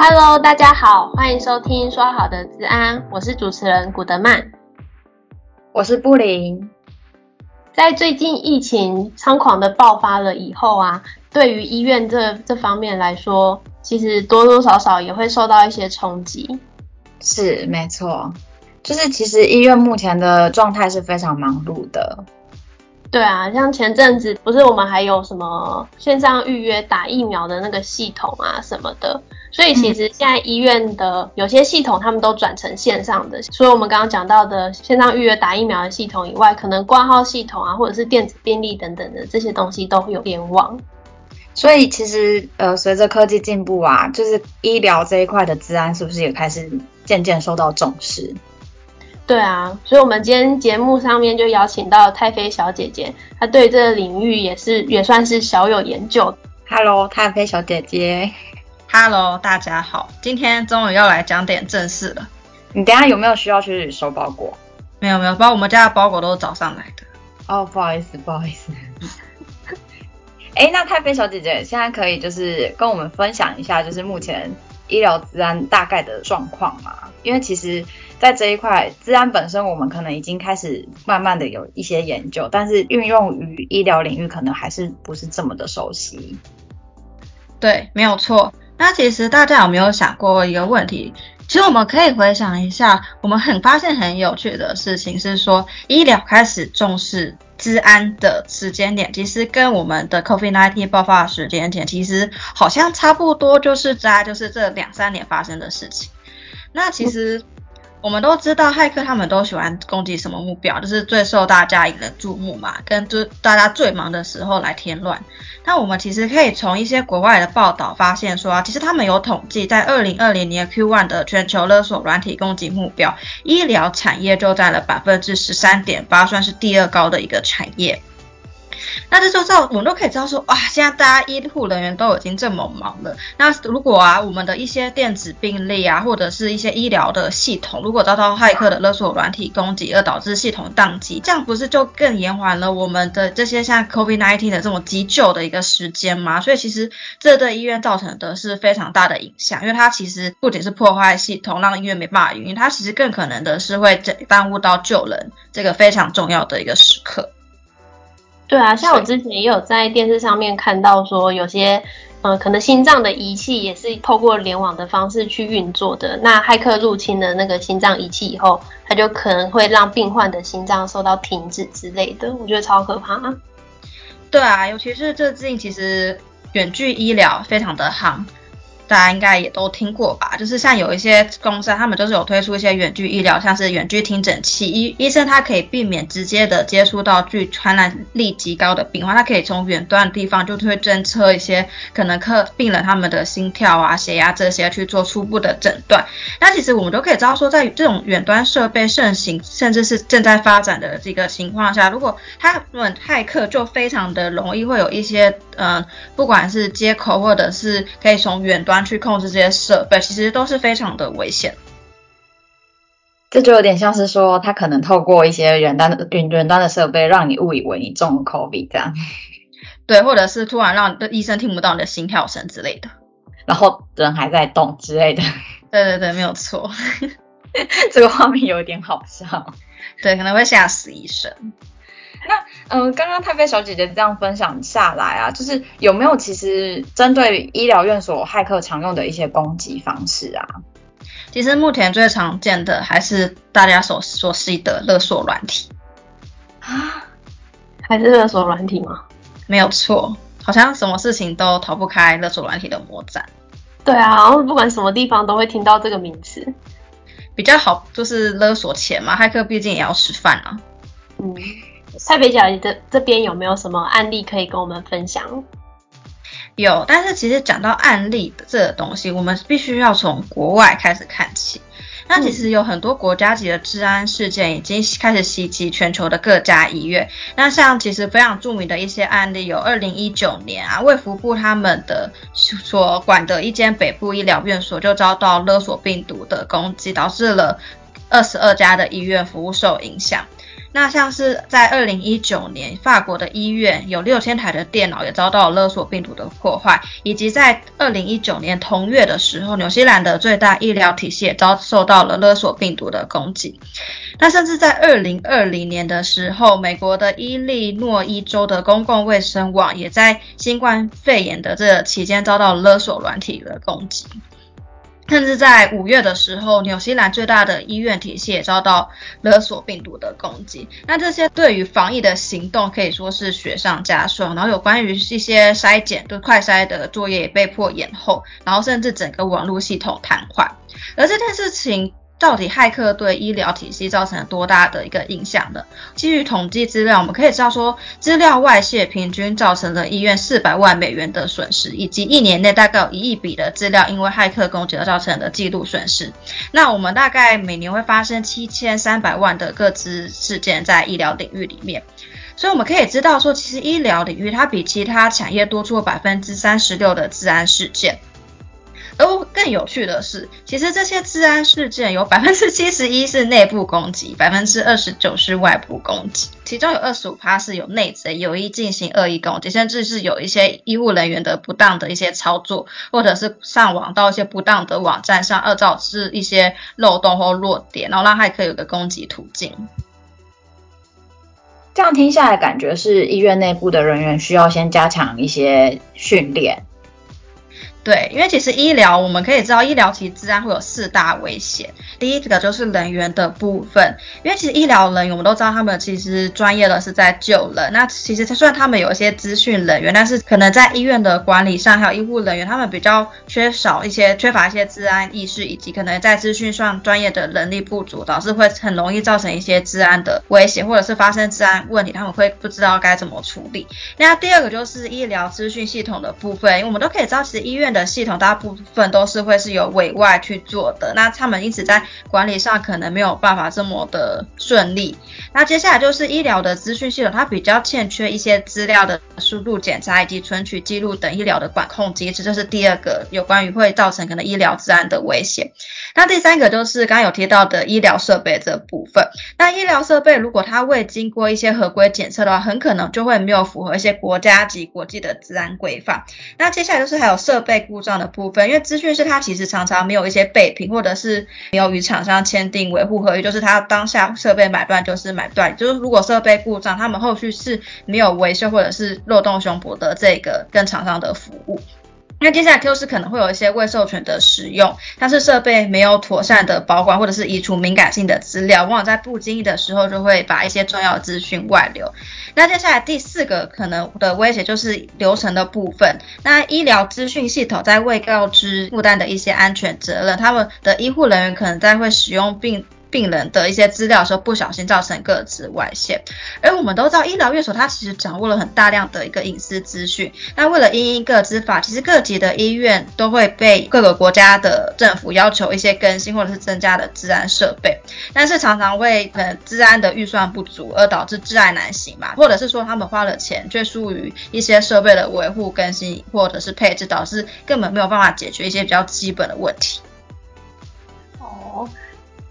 Hello，大家好，欢迎收听说好的治安，我是主持人古德曼，我是布林。在最近疫情猖狂的爆发了以后啊，对于医院这这方面来说，其实多多少少也会受到一些冲击。是，没错，就是其实医院目前的状态是非常忙碌的。对啊，像前阵子不是我们还有什么线上预约打疫苗的那个系统啊什么的，所以其实现在医院的有些系统他们都转成线上的。所以我们刚刚讲到的线上预约打疫苗的系统以外，可能挂号系统啊，或者是电子病历等等的这些东西都有联网。所以其实呃，随着科技进步啊，就是医疗这一块的治安是不是也开始渐渐受到重视？对啊，所以我们今天节目上面就邀请到太妃小姐姐，她对这个领域也是也算是小有研究。Hello，太妃小姐姐。Hello，大家好，今天终于要来讲点正事了。你等下有没有需要去收包裹？没有没有，包我们家的包裹都是早上来的。哦，不好意思，不好意思。哎，那太妃小姐姐现在可以就是跟我们分享一下，就是目前医疗治安大概的状况吗？因为其实。在这一块，治安本身我们可能已经开始慢慢的有一些研究，但是运用于医疗领域可能还是不是这么的熟悉。对，没有错。那其实大家有没有想过一个问题？其实我们可以回想一下，我们很发现很有趣的事情是说，医疗开始重视治安的时间点，其实跟我们的 COVID-19 爆发的时间点，其实好像差不多，就是在就是这两三年发生的事情。那其实。我们都知道，骇客他们都喜欢攻击什么目标，就是最受大家引人注目嘛，跟就大家最忙的时候来添乱。那我们其实可以从一些国外的报道发现说啊，其实他们有统计，在二零二零年 Q1 的全球勒索软体攻击目标，医疗产业就占了百分之十三点八，算是第二高的一个产业。那这时候，我们都可以知道说，哇，现在大家医护人员都已经这么忙了。那如果啊，我们的一些电子病历啊，或者是一些医疗的系统，如果遭到骇客的勒索软体攻击而导致系统宕机，这样不是就更延缓了我们的这些像 COVID-19 的这种急救的一个时间吗？所以其实这对医院造成的是非常大的影响，因为它其实不仅是破坏系统，让医院没办法运营，它其实更可能的是会耽误到救人这个非常重要的一个时刻。对啊，像我之前也有在电视上面看到说，有些呃可能心脏的仪器也是透过联网的方式去运作的。那骇客入侵了那个心脏仪器以后，它就可能会让病患的心脏受到停止之类的，我觉得超可怕。啊对啊，尤其是最近其实远距医疗非常的夯。大家应该也都听过吧，就是像有一些公司，他们就是有推出一些远距医疗，像是远距听诊器，医医生他可以避免直接的接触到具传染力极高的病患，他可以从远端的地方就会侦测一些可能客病人他们的心跳啊、血压这些去做初步的诊断。那其实我们都可以知道说，在这种远端设备盛行，甚至是正在发展的这个情况下，如果他们骇客就非常的容易会有一些，嗯、不管是接口或者是可以从远端。去控制这些设备，其实都是非常的危险。这就有点像是说，他可能透过一些远端的远远端的设备，让你误以为你中了 COVID 这样。对，或者是突然让医生听不到你的心跳声之类的，然后人还在动之类的。对对对，没有错。这个画面有点好笑。对，可能会吓死医生。那嗯、呃，刚刚太妃小姐姐这样分享下来啊，就是有没有其实针对医疗院所骇客常用的一些攻击方式啊？其实目前最常见的还是大家所熟悉的勒索软体啊，还是勒索软体吗？没有错，好像什么事情都逃不开勒索软体的魔掌。对啊，然后不管什么地方都会听到这个名词。比较好就是勒索钱嘛，骇客毕竟也要吃饭啊。嗯。太妃小姐这这边有没有什么案例可以跟我们分享？有，但是其实讲到案例这个东西，我们必须要从国外开始看起。那其实有很多国家级的治安事件已经开始袭击全球的各家医院。那像其实非常著名的一些案例，有二零一九年啊，卫福部他们的所管的一间北部医疗院所就遭到勒索病毒的攻击，导致了二十二家的医院服务受影响。那像是在二零一九年，法国的医院有六千台的电脑也遭到了勒索病毒的破坏，以及在二零一九年同月的时候，纽西兰的最大医疗体系也遭受到了勒索病毒的攻击。那甚至在二零二零年的时候，美国的伊利诺伊州的公共卫生网也在新冠肺炎的这期间遭到勒索软体的攻击。甚至在五月的时候，纽西兰最大的医院体系也遭到勒索病毒的攻击。那这些对于防疫的行动可以说是雪上加霜。然后有关于一些筛检，就快筛的作业也被迫延后，然后甚至整个网络系统瘫痪。而这件事情。到底骇客对医疗体系造成了多大的一个影响呢？基于统计资料，我们可以知道说，资料外泄平均造成了医院四百万美元的损失，以及一年内大概有一亿笔的资料因为骇客攻击而造成的记录损失。那我们大概每年会发生七千三百万的个资事件在医疗领域里面，所以我们可以知道说，其实医疗领域它比其他产业多出了百分之三十六的治安事件。而更有趣的是，其实这些治安事件有百分之七十一是内部攻击，百分之二十九是外部攻击，其中有二十五趴是有内贼有意进行恶意攻击，甚至是有一些医护人员的不当的一些操作，或者是上网到一些不当的网站上，而导致一些漏洞或弱点，然后让骇客有个攻击途径。这样听下来，感觉是医院内部的人员需要先加强一些训练。对，因为其实医疗我们可以知道，医疗其实治安会有四大危险。第一个就是人员的部分，因为其实医疗人员我们都知道，他们其实专业的是在救人。那其实虽然他们有一些资讯人员，但是可能在医院的管理上，还有医护人员，他们比较缺少一些，缺乏一些治安意识，以及可能在资讯上专业的能力不足，导致会很容易造成一些治安的危险，或者是发生治安问题，他们会不知道该怎么处理。那第二个就是医疗资讯系统的部分，因为我们都可以知道，其实医院的的系统大部分都是会是由委外去做的，那他们因此在管理上可能没有办法这么的顺利。那接下来就是医疗的资讯系统，它比较欠缺一些资料的输入、检查以及存取记录等医疗的管控机制，这是第二个有关于会造成可能医疗治安的危险。那第三个就是刚刚有提到的医疗设备这部分。那医疗设备如果它未经过一些合规检测的话，很可能就会没有符合一些国家级国际的治安规范。那接下来就是还有设备故障的部分，因为资讯是他其实常常没有一些备品，或者是没有与厂商签订维护合约，就是他当下设备买断就是买断，就是如果设备故障，他们后续是没有维修或者是漏洞胸脯的这个跟厂商的服务。那接下来就是可能会有一些未授权的使用，但是设备没有妥善的保管，或者是移除敏感性的资料，往往在不经意的时候就会把一些重要资讯外流。那接下来第四个可能的威胁就是流程的部分。那医疗资讯系统在未告知负担的一些安全责任，他们的医护人员可能在会使用并病人的一些资料的时候，不小心造成个资外泄。而我们都知道，医疗院所它其实掌握了很大量的一个隐私资讯。那为了因应个资法，其实各级的医院都会被各个国家的政府要求一些更新或者是增加的治安设备。但是常常为呃治安的预算不足而导致治安难行嘛，或者是说他们花了钱却疏于一些设备的维护更新或者是配置，导致根本没有办法解决一些比较基本的问题。哦。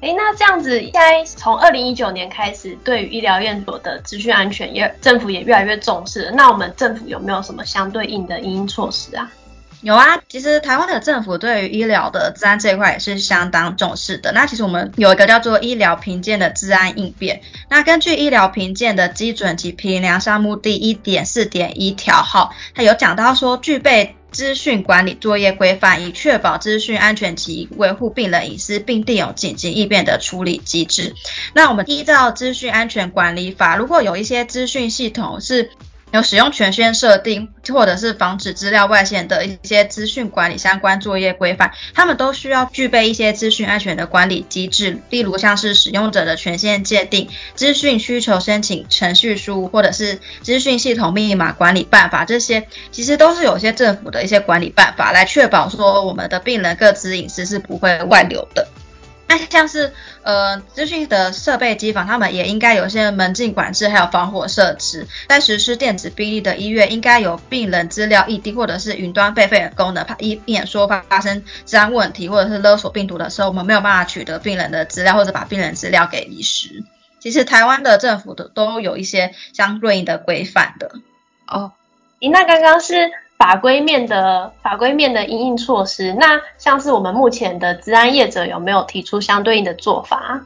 诶，那这样子，应该从二零一九年开始，对于医疗院所的资讯安全，也政府也越来越重视。那我们政府有没有什么相对应的因应措施啊？有啊，其实台湾的政府对于医疗的治安这一块也是相当重视的。那其实我们有一个叫做医疗评鉴的治安应变。那根据医疗评鉴的基准及评量项目第一点四点一条号，它有讲到说具备。资讯管理作业规范，以确保资讯安全及维护病人隐私，并定有紧急应变的处理机制。那我们依照资讯安全管理法，如果有一些资讯系统是有使用权限设定，或者是防止资料外泄的一些资讯管理相关作业规范，他们都需要具备一些资讯安全的管理机制，例如像是使用者的权限界定、资讯需求申请程序书，或者是资讯系统密码管理办法，这些其实都是有些政府的一些管理办法来确保说我们的病人各资隐私是不会外流的。那像是呃资讯的设备机房，他们也应该有些门禁管制，还有防火设置。在实施电子病历的医院，应该有病人资料异地或者是云端备份的功能，怕以免说发生治安问题或者是勒索病毒的时候，我们没有办法取得病人的资料，或者把病人资料给遗失。其实台湾的政府的都有一些相对应的规范的。哦，那刚刚是法规面的法规面的应应措施，那像是我们目前的治安业者有没有提出相对应的做法？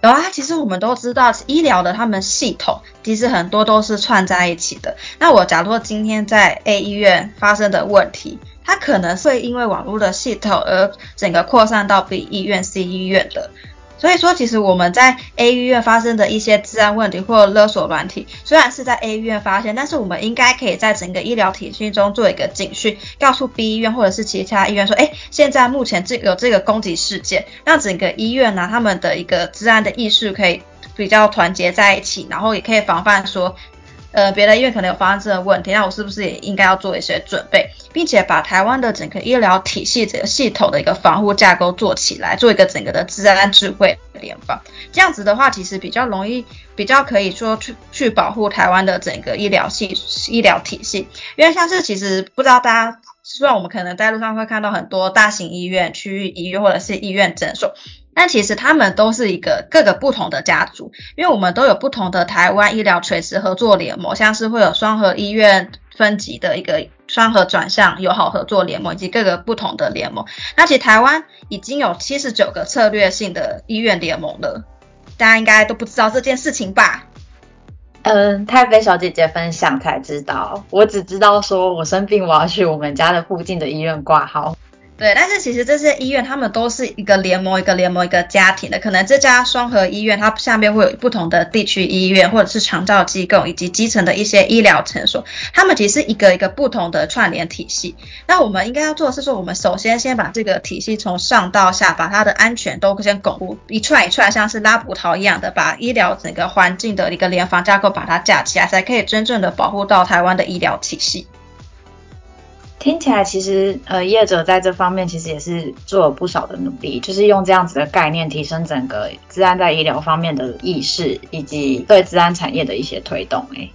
有啊，其实我们都知道，医疗的他们系统其实很多都是串在一起的。那我假如今天在 A 医院发生的问题，它可能会因为网络的系统而整个扩散到 B 医院、C 医院的。所以说，其实我们在 A 医院发生的一些治安问题或勒索软体，虽然是在 A 医院发现，但是我们应该可以在整个医疗体系中做一个警讯，告诉 B 医院或者是其他医院说，哎，现在目前这有这个攻击事件，让整个医院呢、他们的一个治安的意识可以比较团结在一起，然后也可以防范说。呃，别的医院可能有发生这个问题，那我是不是也应该要做一些准备，并且把台湾的整个医疗体系这个系统的一个防护架构做起来，做一个整个的治安智慧联防。这样子的话，其实比较容易，比较可以说去去保护台湾的整个医疗系医疗体系。因为像是其实不知道大家，虽然我们可能在路上会看到很多大型医院、区域医院或者是医院诊所。但其实他们都是一个各个不同的家族，因为我们都有不同的台湾医疗垂直合作联盟，像是会有双和医院分级的一个双和转向友好合作联盟，以及各个不同的联盟。那其实台湾已经有七十九个策略性的医院联盟了，大家应该都不知道这件事情吧？嗯，太妃小姐姐分享才知道，我只知道说我生病我要去我们家的附近的医院挂号。对，但是其实这些医院，他们都是一个联盟，一个联盟，一个家庭的。可能这家双和医院，它下面会有不同的地区医院，或者是长照机构，以及基层的一些医疗诊所。他们其实是一个一个不同的串联体系。那我们应该要做的是说，我们首先先把这个体系从上到下，把它的安全都先巩固，一串一串像是拉葡萄一样的，把医疗整个环境的一个联防架构把它架起来，才可以真正的保护到台湾的医疗体系。听起来其实呃业者在这方面其实也是做了不少的努力，就是用这样子的概念提升整个资安在医疗方面的意识，以及对资安产业的一些推动诶。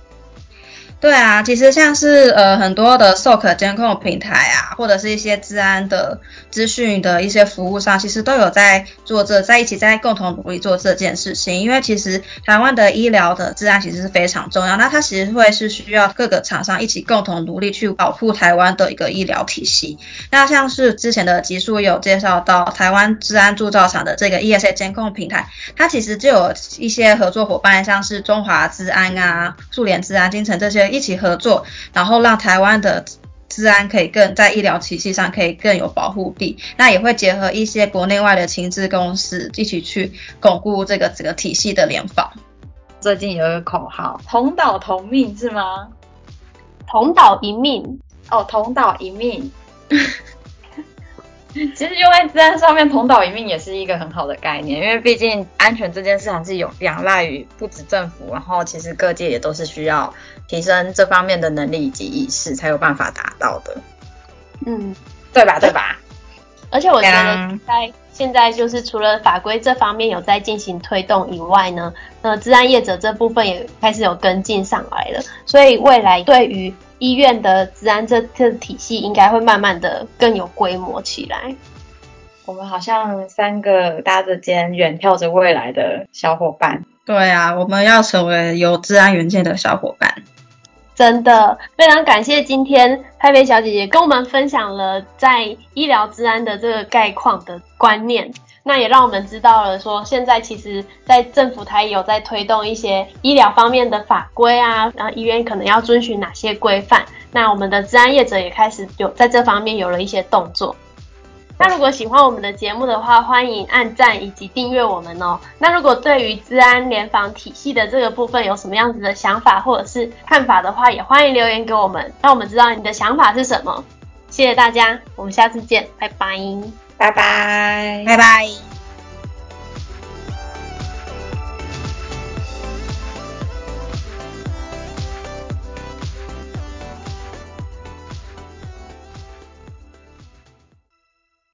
对啊，其实像是呃很多的 SOC 监控平台啊，或者是一些治安的资讯的一些服务商，其实都有在做这，在一起在共同努力做这件事情。因为其实台湾的医疗的治安其实是非常重要，那它其实会是需要各个厂商一起共同努力去保护台湾的一个医疗体系。那像是之前的集数有介绍到台湾治安铸造厂的这个 ESA 监控平台，它其实就有一些合作伙伴，像是中华治安啊、苏联治安、金城这些。一起合作，然后让台湾的治安可以更在医疗体系上可以更有保护力。那也会结合一些国内外的情治公司一起去巩固这个整个体系的联防。最近有一个口号“同岛同命”是吗？同岛一命哦，同岛一命。其实用在治安上面，同岛一命也是一个很好的概念，因为毕竟安全这件事还是有仰赖于不止政府，然后其实各界也都是需要提升这方面的能力以及意识，才有办法达到的。嗯，对吧？对吧？而且我觉得在现在就是除了法规这方面有在进行推动以外呢，呃，治安业者这部分也开始有跟进上来了，所以未来对于医院的治安这这体系应该会慢慢的更有规模起来。我们好像三个搭着肩远眺着未来的小伙伴。对啊，我们要成为有治安远见的小伙伴。真的非常感谢今天太妃小姐姐跟我们分享了在医疗治安的这个概况的观念。那也让我们知道了，说现在其实，在政府它也有在推动一些医疗方面的法规啊，然后医院可能要遵循哪些规范。那我们的治安业者也开始有在这方面有了一些动作。那如果喜欢我们的节目的话，欢迎按赞以及订阅我们哦。那如果对于治安联防体系的这个部分有什么样子的想法或者是看法的话，也欢迎留言给我们，让我们知道你的想法是什么。谢谢大家，我们下次见，拜拜。拜拜，拜拜。